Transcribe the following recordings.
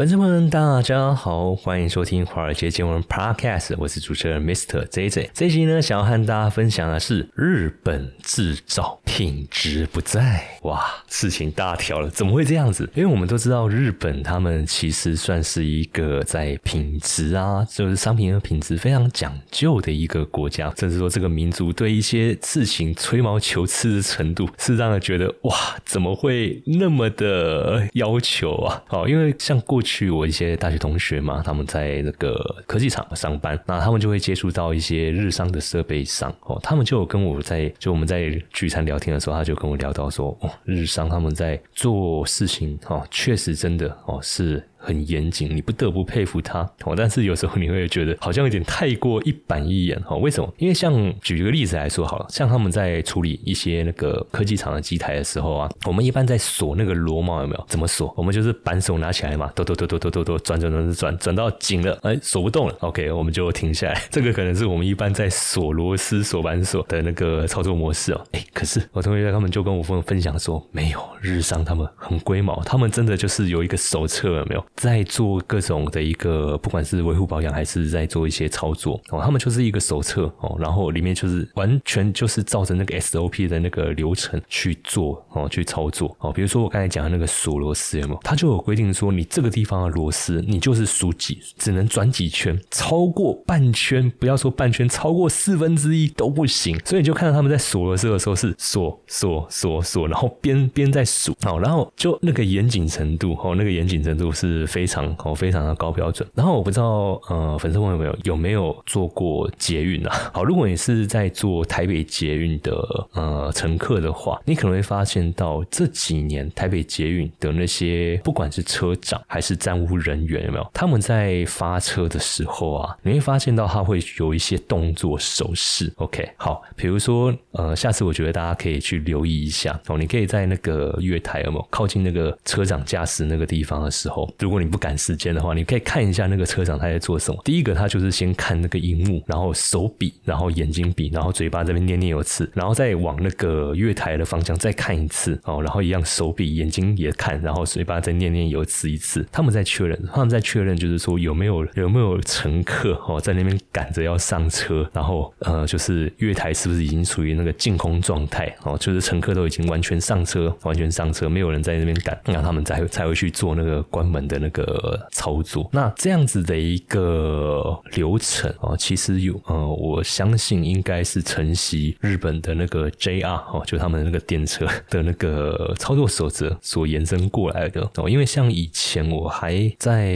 粉丝们，大家好，欢迎收听华尔街见闻 Podcast，我是主持人 Mr. J J。这期呢，想要和大家分享的是日本制造品质不在，哇，事情大条了，怎么会这样子？因为我们都知道，日本他们其实算是一个在品质啊，就是商品的品质非常讲究的一个国家，甚至说这个民族对一些事情吹毛求疵的程度，是让人觉得哇，怎么会那么的要求啊？好，因为像过去去我一些大学同学嘛，他们在那个科技厂上班，那他们就会接触到一些日商的设备商哦，他们就跟我在就我们在聚餐聊天的时候，他就跟我聊到说，哦，日商他们在做事情哦，确实真的哦是。很严谨，你不得不佩服他哦。但是有时候你会觉得好像有点太过一板一眼哦。为什么？因为像举一个例子来说好了，像他们在处理一些那个科技厂的机台的时候啊，我们一般在锁那个螺帽有没有？怎么锁？我们就是扳手拿起来嘛，哆哆哆哆哆哆哆转转转转转到紧了，哎，锁不动了。OK，我们就停下来。这个可能是我们一般在锁螺丝、锁扳手的那个操作模式哦。哎，可是我同学他们就跟我分分享说，没有日商他们很龟毛，他们真的就是有一个手册有没有？在做各种的一个，不管是维护保养还是在做一些操作哦，他们就是一个手册哦，然后里面就是完全就是照着那个 SOP 的那个流程去做哦，去操作哦。比如说我刚才讲的那个锁螺丝有没有？它就有规定说，你这个地方的螺丝，你就是数几，只能转几圈，超过半圈，不要说半圈，超过四分之一都不行。所以你就看到他们在锁螺丝的时候是锁锁锁锁，然后边边在数哦，然后就那个严谨程度哦，那个严谨程度是非常。哦，非常的高标准。然后我不知道，呃，粉丝朋友有没有有没有做过捷运啊？好，如果你是在做台北捷运的呃乘客的话，你可能会发现到这几年台北捷运的那些不管是车长还是站务人员有没有，他们在发车的时候啊，你会发现到他会有一些动作手势。OK，好，比如说呃，下次我觉得大家可以去留意一下哦，你可以在那个月台有没有靠近那个车长驾驶那个地方的时候，如如果你不赶。时间的话，你可以看一下那个车长他在做什么。第一个，他就是先看那个荧幕，然后手比，然后眼睛比，然后嘴巴这边念念有词，然后再往那个月台的方向再看一次哦，然后一样手比，眼睛也看，然后嘴巴再念念有词一次。他们在确认，他们在确认，就是说有没有有没有乘客哦在那边赶着要上车，然后呃，就是月台是不是已经处于那个净空状态哦，就是乘客都已经完全上车，完全上车，没有人在那边赶，那他们才才会去做那个关门的那个。操作那这样子的一个流程啊，其实有呃，我相信应该是承袭日本的那个 JR 哦，就他们那个电车的那个操作守则所延伸过来的哦。因为像以前我还在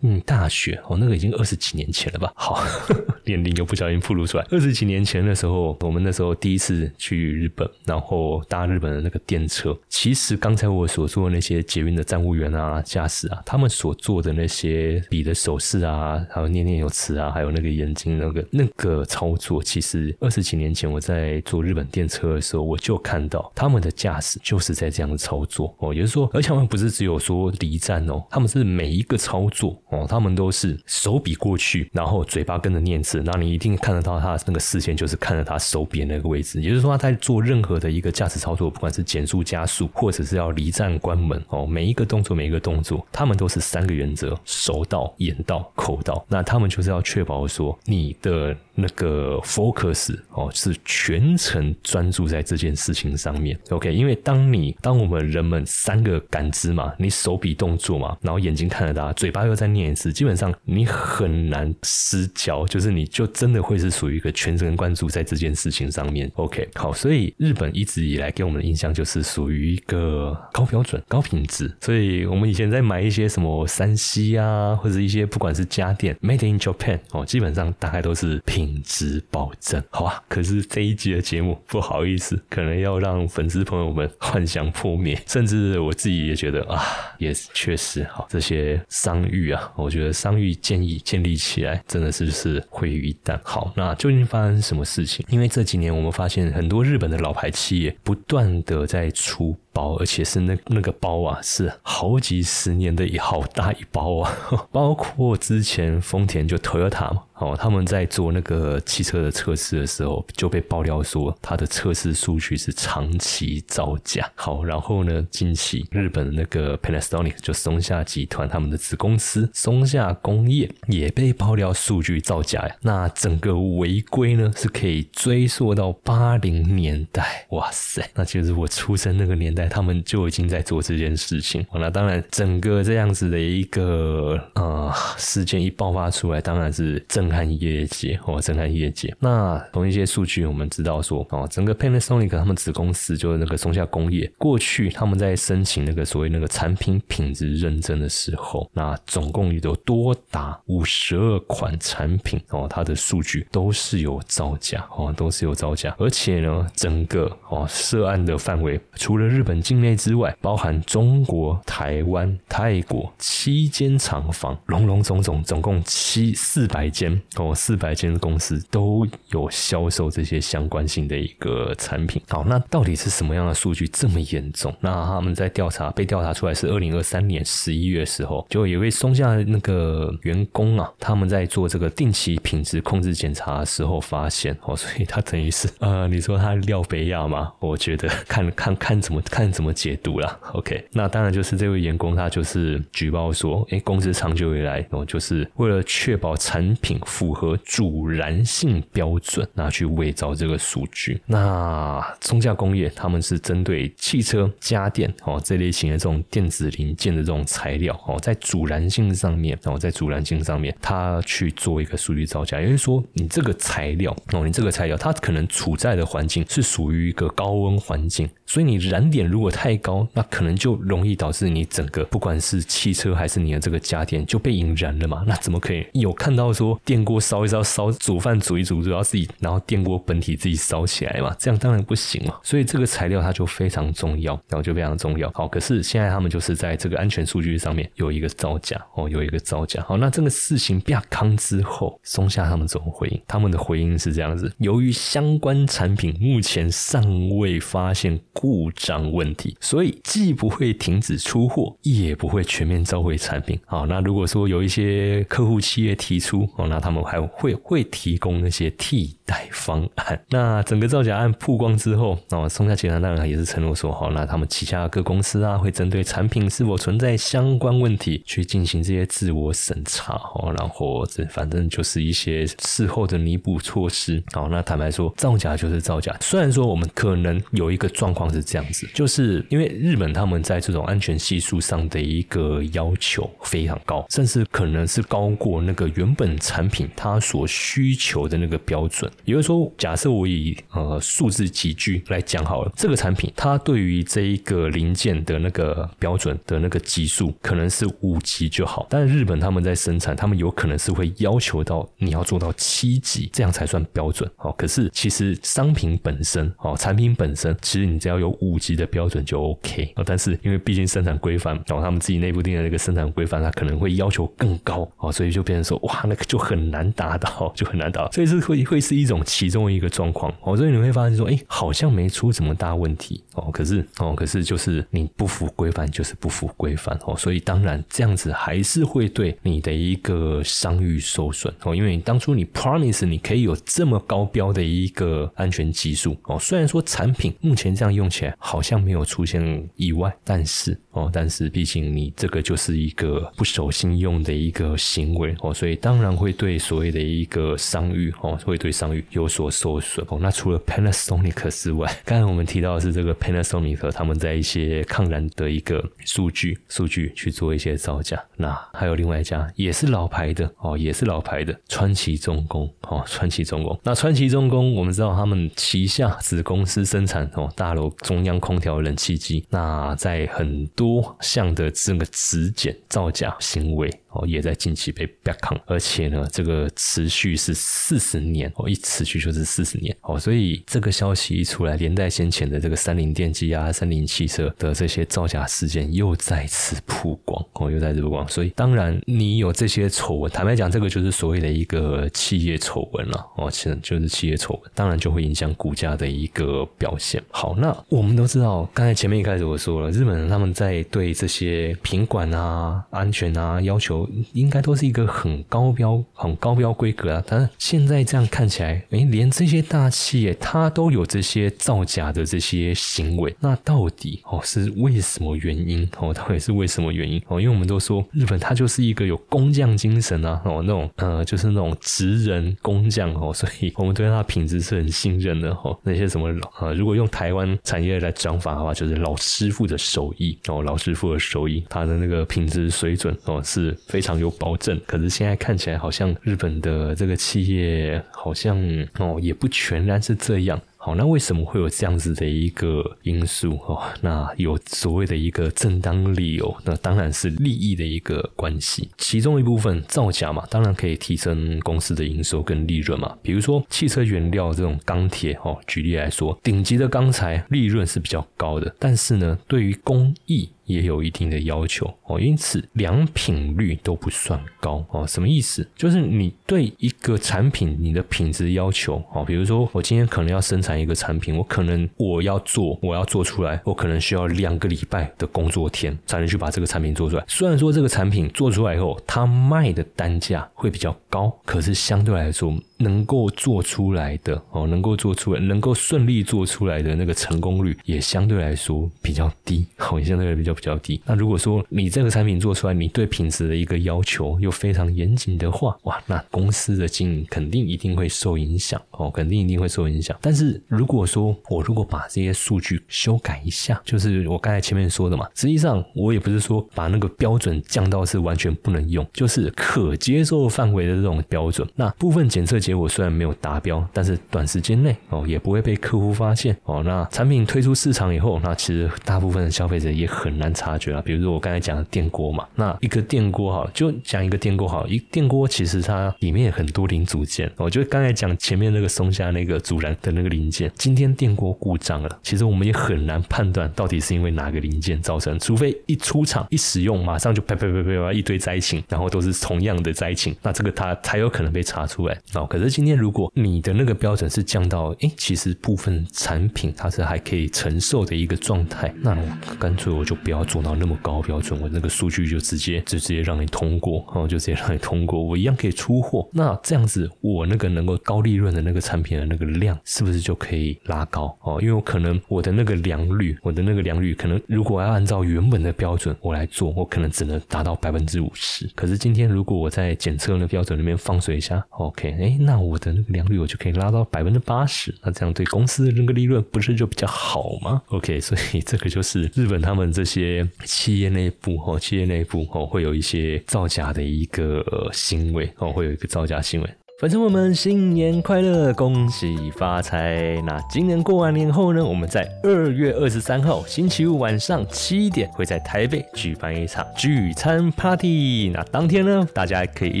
嗯大学哦，那个已经二十几年前了吧？好，年龄又不小心暴露出来。二十几年前的时候，我们那时候第一次去日本，然后搭日本的那个电车。其实刚才我所说的那些捷运的站务员啊、驾驶啊，他他们所做的那些笔的手势啊，还有念念有词啊，还有那个眼睛那个那个操作，其实二十几年前我在坐日本电车的时候，我就看到他们的驾驶就是在这样的操作。哦，也就是说，而且他们不是只有说离站哦，他们是每一个操作哦，他们都是手比过去，然后嘴巴跟着念字，那你一定看得到他那个视线就是看着他手比那个位置，也就是说他在做任何的一个驾驶操作，不管是减速加速，或者是要离站关门哦，每一个动作每一个动作，他们都是三个。原则，手到、眼到、口到，那他们就是要确保说你的那个 focus 哦是全程专注在这件事情上面。OK，因为当你当我们人们三个感知嘛，你手比动作嘛，然后眼睛看着他，嘴巴又在念一次，基本上你很难失焦，就是你就真的会是属于一个全神贯注在这件事情上面。OK，好，所以日本一直以来给我们的印象就是属于一个高标准、高品质，所以我们以前在买一些什么三。山西啊，或者一些不管是家电，Made in Japan 哦，基本上大概都是品品质保证，好吧？可是这一集的节目，不好意思，可能要让粉丝朋友们幻想破灭，甚至我自己也觉得啊，也确实好，这些商誉啊，我觉得商誉建议建立起来，真的是是毁于一旦。好，那究竟发生什么事情？因为这几年我们发现很多日本的老牌企业不断的在出。包，而且是那那个包啊，是好几十年的一好大一包啊，包括之前丰田就 Toyota 嘛。哦，他们在做那个汽车的测试的时候，就被爆料说它的测试数据是长期造假。好，然后呢，近期日本的那个 Panasonic 就松下集团他们的子公司松下工业也被爆料数据造假呀。那整个违规呢是可以追溯到八零年代。哇塞，那其实我出生那个年代，他们就已经在做这件事情。那当然，整个这样子的一个呃事件一爆发出来，当然是。震撼业界哦，震撼业界。那从一些数据我们知道说哦，整个 Panasonic 他们子公司就是那个松下工业，过去他们在申请那个所谓那个产品品质认证的时候，那总共有多达五十二款产品哦，它的数据都是有造假哦，都是有造假。而且呢，整个哦涉案的范围除了日本境内之外，包含中国、台湾、泰国七间厂房，隆隆总总，总共七四百间。哦，四百间公司都有销售这些相关性的一个产品。好，那到底是什么样的数据这么严重？那他们在调查被调查出来是二零二三年十一月时候，就有位松下那个员工啊，他们在做这个定期品质控制检查的时候发现哦，所以他等于是呃，你说他廖北亚吗？我觉得看看看怎么看怎么解读啦。OK，那当然就是这位员工他就是举报说，哎，公司长久以来哦，就是为了确保产品。符合主燃性标准，拿去伪造这个数据。那中价工业他们是针对汽车、家电哦这类型的这种电子零件的这种材料哦，在主燃性上面哦，在主燃性上面，他去做一个数据造假，也就是说，你这个材料哦，你这个材料它可能处在的环境是属于一个高温环境，所以你燃点如果太高，那可能就容易导致你整个不管是汽车还是你的这个家电就被引燃了嘛？那怎么可以有看到说电？锅烧一烧，烧煮饭煮一煮，就要自己，然后电锅本体自己烧起来嘛，这样当然不行嘛。所以这个材料它就非常重要，然后就非常重要。好，可是现在他们就是在这个安全数据上面有一个造假哦，有一个造假。好，那这个事情变康之后，松下他们怎么回应？他们的回应是这样子：由于相关产品目前尚未发现故障问题，所以既不会停止出货，也不会全面召回产品。好，那如果说有一些客户企业提出哦，那他们还会会提供那些替代方案。那整个造假案曝光之后，哦，松下集团当然也是承诺说，好，那他们旗下各公司啊，会针对产品是否存在相关问题，去进行这些自我审查，哦，然后这反正就是一些事后的弥补措施。好，那坦白说，造假就是造假。虽然说我们可能有一个状况是这样子，就就是因为日本他们在这种安全系数上的一个要求非常高，甚至可能是高过那个原本产品。它所需求的那个标准，也就是说，假设我以呃数字几句来讲好了，这个产品它对于这一个零件的那个标准的那个级数可能是五级就好，但是日本他们在生产，他们有可能是会要求到你要做到七级，这样才算标准。哦，可是其实商品本身哦，产品本身，其实你只要有五级的标准就 OK 哦。但是因为毕竟生产规范，然后他们自己内部定的那个生产规范，它可能会要求更高哦，所以就变成说哇，那个就很。难达到就很难达到，所以是会会是一种其中一个状况哦。所以你会发现说，哎，好像没出什么大问题哦。可是哦，可是就是你不符规范，就是不符规范哦。所以当然这样子还是会对你的一个商誉受损哦。因为你当初你 promise 你可以有这么高标的一个安全技术哦。虽然说产品目前这样用起来好像没有出现意外，但是哦，但是毕竟你这个就是一个不守信用的一个行为哦，所以当然会对。所谓的一个商誉哦，会对商誉有所受损哦。那除了 Panasonic 之外，刚才我们提到的是这个 Panasonic 他们在一些抗燃的一个数据数据去做一些造假。那还有另外一家也是老牌的哦，也是老牌的川崎重工哦，川崎重工。那川崎重工我们知道他们旗下子公司生产哦大楼中央空调冷气机。那在很多项的这个质检造假行为。哦，也在近期被 back on，，而且呢，这个持续是四十年哦，一持续就是四十年哦，所以这个消息一出来，连带先前的这个三菱电机啊、三菱汽车的这些造假事件又再次曝光哦，又再次曝光。所以当然，你有这些丑闻，坦白讲，这个就是所谓的一个企业丑闻了哦，其实就是企业丑闻，当然就会影响股价的一个表现。好，那我们都知道，刚才前面一开始我说了，日本人他们在对这些品管啊、安全啊要求，应该都是一个很高标、很高标规格啊。但是现在这样看起来，诶，连这些大企业它都有这些造假的这些行为，那到底哦是为什么原因？哦，到底是为什么原因？哦，因为我们都说日本它就是一个有工匠精神啊，哦那种呃就是那种职人工匠哦，所以我们对它的品质是很信任的哦。那些什么呃，如果用台湾产业来讲法的话，就是老师傅的手艺哦，老师傅的手艺，他的那个品质水准哦是非常有保证。可是现在看起来好像日本的这个企业好像哦也不全然是这样。好，那为什么会有这样子的一个因素？哦，那有所谓的一个正当理由，那当然是利益的一个关系。其中一部分造假嘛，当然可以提升公司的营收跟利润嘛。比如说汽车原料这种钢铁，哦，举例来说，顶级的钢材利润是比较高的，但是呢，对于工艺。也有一定的要求哦，因此良品率都不算高哦。什么意思？就是你对一个产品你的品质要求哦，比如说我今天可能要生产一个产品，我可能我要做，我要做出来，我可能需要两个礼拜的工作天才能去把这个产品做出来。虽然说这个产品做出来以后，它卖的单价会比较高，可是相对来说。能够做出来的哦，能够做出来，能够顺利做出来的那个成功率也相对来说比较低，哦，也相对来比较比较低。那如果说你这个产品做出来，你对品质的一个要求又非常严谨的话，哇，那公司的经营肯定一定会受影响哦，肯定一定会受影响。但是如果说我如果把这些数据修改一下，就是我刚才前面说的嘛，实际上我也不是说把那个标准降到是完全不能用，就是可接受范围的这种标准。那部分检测。结果虽然没有达标，但是短时间内哦也不会被客户发现哦。那产品推出市场以后，那其实大部分的消费者也很难察觉啊。比如说我刚才讲的电锅嘛，那一个电锅哈，就讲一个电锅好，一电锅其实它里面有很多零组件。我就刚才讲前面那个松下那个阻燃的那个零件，今天电锅故障了，其实我们也很难判断到底是因为哪个零件造成，除非一出厂一使用，马上就啪啪啪啪一堆灾情，然后都是同样的灾情，那这个它才有可能被查出来哦。可是今天如果你的那个标准是降到，哎，其实部分产品它是还可以承受的一个状态，那我干脆我就不要做到那么高标准，我那个数据就直接就直接让你通过，哦，就直接让你通过，我一样可以出货。那这样子，我那个能够高利润的那个产品的那个量，是不是就可以拉高？哦，因为我可能我的那个良率，我的那个良率，可能如果要按照原本的标准我来做，我可能只能达到百分之五十。可是今天如果我在检测那标准里面放水一下，OK，哎，那我。的那个良率我就可以拉到百分之八十，那这样对公司的那个利润不是就比较好吗？OK，所以这个就是日本他们这些企业内部哦，企业内部哦会有一些造假的一个行为哦，会有一个造假行为。粉丝们，新年快乐，恭喜发财！那今年过完年后呢，我们在二月二十三号星期五晚上七点，会在台北举办一场聚餐 party。那当天呢，大家可以一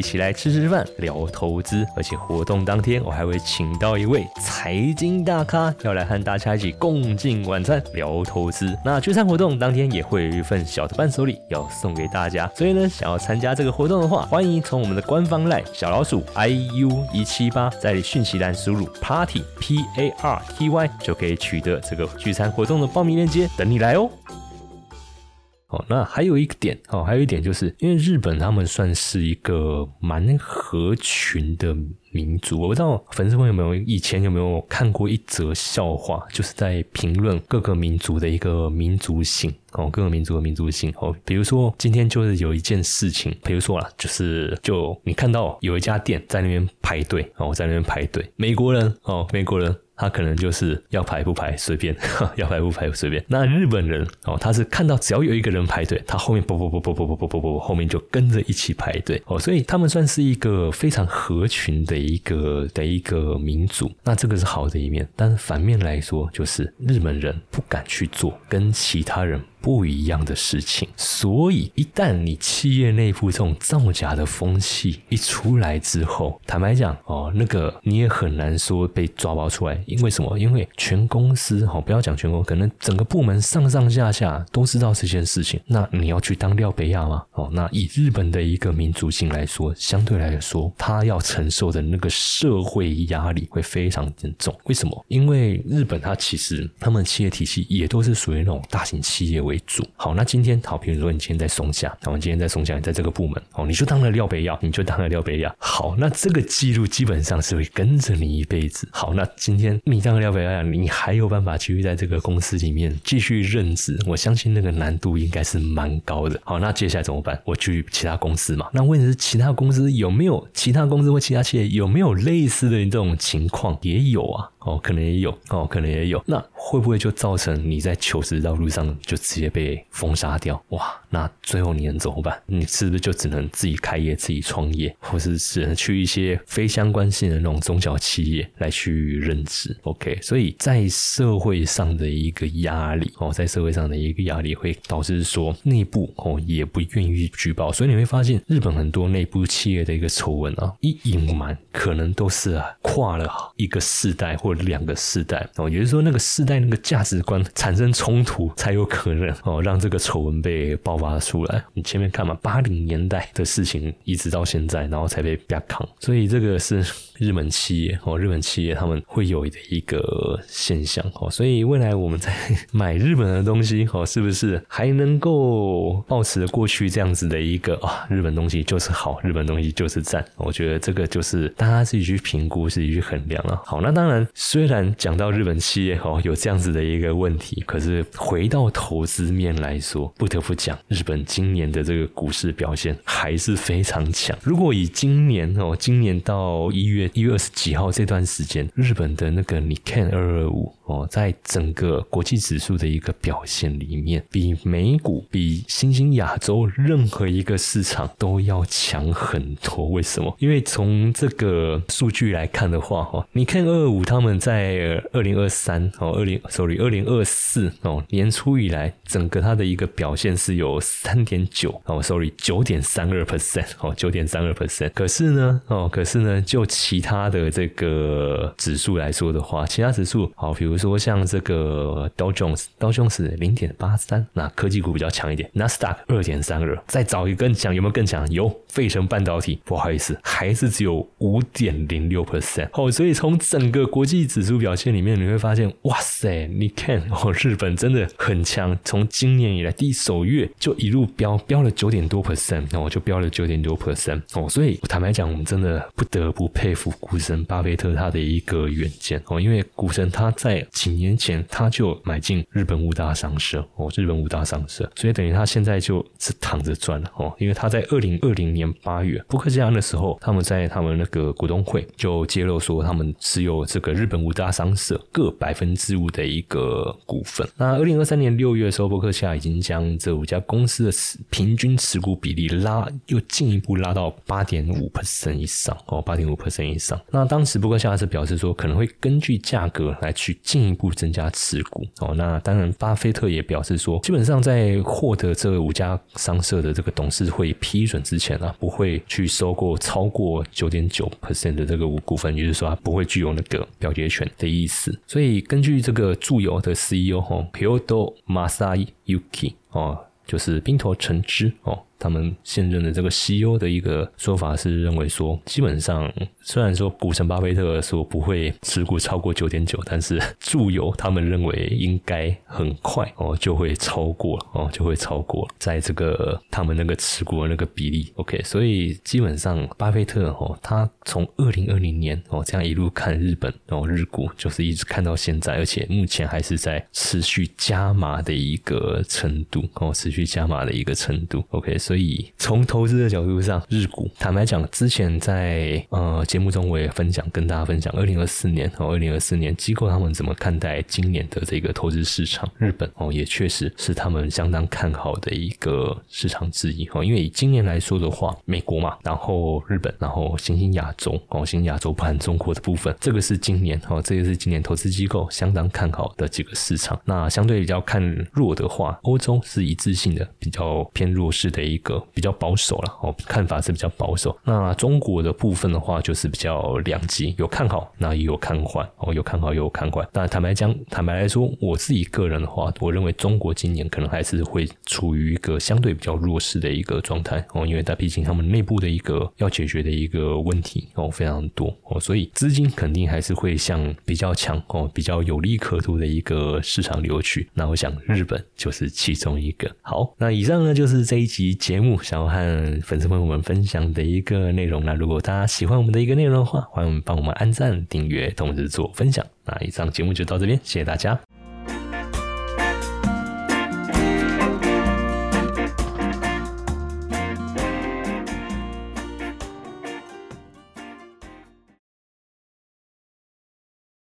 起来吃吃饭、聊投资，而且活动当天我还会请到一位财经大咖，要来和大家一起共进晚餐、聊投资。那聚餐活动当天也会有一份小的伴手礼要送给大家，所以呢，想要参加这个活动的话，欢迎从我们的官方赖小老鼠 iu。一七八，在讯息栏输入 party p a r t y 就可以取得这个聚餐活动的报名链接，等你来哦。哦，那还有一点哦，还有一点就是，因为日本他们算是一个蛮合群的民族，我不知道粉丝们有没有以前有没有看过一则笑话，就是在评论各个民族的一个民族性哦，各个民族的民族性哦，比如说今天就是有一件事情，比如说啦，就是就你看到有一家店在那边排队哦，在那边排队，美国人哦，美国人。他可能就是要排不排随便，要排不排随便。那日本人哦，他是看到只要有一个人排队，他后面不不不不不不不不不，后面就跟着一起排队哦。所以他们算是一个非常合群的一个的一个民族。那这个是好的一面，但是反面来说，就是日本人不敢去做跟其他人。不一样的事情。所以，一旦你企业内部这种造假的风气一出来之后，坦白讲哦，那个你也很难说被抓包出来。因为什么？因为全公司哦，不要讲全公，可能整个部门上上下下都知道这件事情。那你要去当廖北亚吗？哦，那以日本的一个民族性来说，相对来说，他要承受的那个社会压力会非常严重。为什么？因为日本它其实他们企业体系也都是属于那种大型企业为主。好，那今天好，比如说你今天在松下，那我今天在松下，你在这个部门，哦，你就当了廖北亚，你就当了廖北亚。好，那这个记录基本上是会跟着你一辈子。好，那今天你当了廖北亚，你还有办法继续在这个公司里面继续任职？我相信那个难度应该是蛮高的。好，那接下来怎么办？我去其他公司嘛？那问题是其他公司有没有其他公司或其他企业有没有类似的这种情况？也有啊。哦，可能也有哦，可能也有。那会不会就造成你在求职道路上就直接被封杀掉？哇，那最后你能怎么办？你是不是就只能自己开业、自己创业，或是只能去一些非相关性的那种中小企业来去任职？OK，所以在社会上的一个压力哦，在社会上的一个压力会导致说内部哦也不愿意举报，所以你会发现日本很多内部企业的一个丑闻啊，一隐瞒可能都是啊跨了一个世代或。两个世代哦，也就是说，那个世代那个价值观产生冲突，才有可能哦，让这个丑闻被爆发出来。你前面看嘛，八零年代的事情，一直到现在，然后才被啪扛，所以这个是日本企业哦，日本企业他们会有的一个现象哦，所以未来我们在买日本的东西哦，是不是还能够保持过去这样子的一个啊，日本东西就是好，日本东西就是赞？我觉得这个就是大家自己去评估，自己去衡量了。好，那当然。虽然讲到日本企业哦有这样子的一个问题，可是回到投资面来说，不得不讲日本今年的这个股市表现还是非常强。如果以今年哦，今年到一月一月二十几号这段时间，日本的那个你看二二五哦，在整个国际指数的一个表现里面，比美股、比新兴亚洲任何一个市场都要强很多。为什么？因为从这个数据来看的话，哈，你看二二五他们。在二零二三哦，二零 sorry 二零二四哦年初以来，整个它的一个表现是有三点九哦，sorry 九点三二 percent 哦，九点三二 percent。可是呢哦，可是呢，就其他的这个指数来说的话，其他指数好，比如说像这个 Dow Jones，Dow Jones 零点八三，那科技股比较强一点。纳斯达克二点三二，再找一个更强，有没有更强？有，费城半导体，不好意思，还是只有五点零六 percent。哦，所以从整个国际指数表现里面，你会发现，哇塞，你看哦，日本真的很强，从今年以来第一首月就一路飙，飙了九点多 percent，那我就飙了九点多 percent 哦，所以坦白讲，我们真的不得不佩服股神巴菲特他的一个远见。哦，因为股神他在几年前他就买进日本五大商社哦，日本五大商社，所以等于他现在就是躺着赚了哦，因为他在二零二零年八月伯克夏的时候，他们在他们那个股东会就揭露说，他们持有这个日本。五大商社各百分之五的一个股份。那二零二三年六月的时候，伯克夏已经将这五家公司的持平均持股比例拉，又进一步拉到八点五 percent 以上哦，八点五 percent 以上。那当时伯克夏是表示说，可能会根据价格来去进一步增加持股哦。那当然，巴菲特也表示说，基本上在获得这五家商社的这个董事会批准之前啊，不会去收购超过九点九 percent 的这个股股份，也就是说，不会具有那个表决。权的意思，所以根据这个注有的 CEO 哈，Kyoto Masayuki 哦，就是冰头橙汁哦。他们现任的这个 CEO 的一个说法是认为说，基本上虽然说股神巴菲特说不会持股超过九点九，但是住友他们认为应该很快哦就会超过哦就会超过在这个他们那个持股的那个比例。OK，所以基本上巴菲特哦他从二零二零年哦这样一路看日本哦日股就是一直看到现在，而且目前还是在持续加码的一个程度哦持续加码的一个程度。OK。所以从投资的角度上，日股坦白讲，之前在呃节目中我也分享跟大家分享，二零二四年哦，二零二四年机构他们怎么看待今年的这个投资市场？日本哦，也确实是他们相当看好的一个市场之一哦。因为以今年来说的话，美国嘛，然后日本，然后新兴亚洲哦，新兴亚洲不含中国的部分，这个是今年哦，这个是今年投资机构相当看好的几个市场。那相对比较看弱的话，欧洲是一致性的比较偏弱势的一个比较保守了哦，看法是比较保守。那中国的部分的话，就是比较两极，有看好，那也有看坏哦，有看好，也有看坏。那坦白讲，坦白来说，我自己个人的话，我认为中国今年可能还是会处于一个相对比较弱势的一个状态哦，因为它毕竟他们内部的一个要解决的一个问题哦非常多哦，所以资金肯定还是会向比较强哦、比较有利可图的一个市场流去。那我想日本就是其中一个。好，那以上呢就是这一集节目想要和粉丝朋友们分享的一个内容。那如果大家喜欢我们的一个内容的话，欢迎帮我们按赞、订阅，同时做分享。那以上节目就到这边，谢谢大家。